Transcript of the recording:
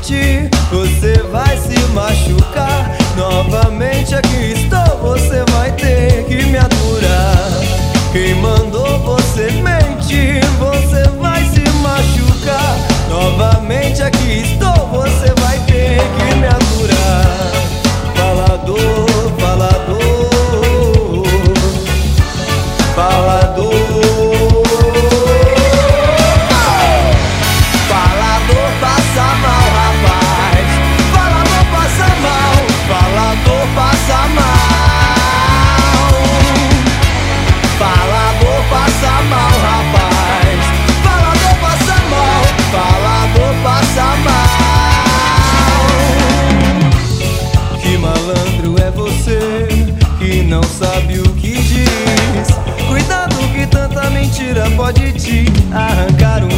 sentir, você vai se machucar novamente aqui. Sabe o que diz. Cuidado que tanta mentira pode te arrancar.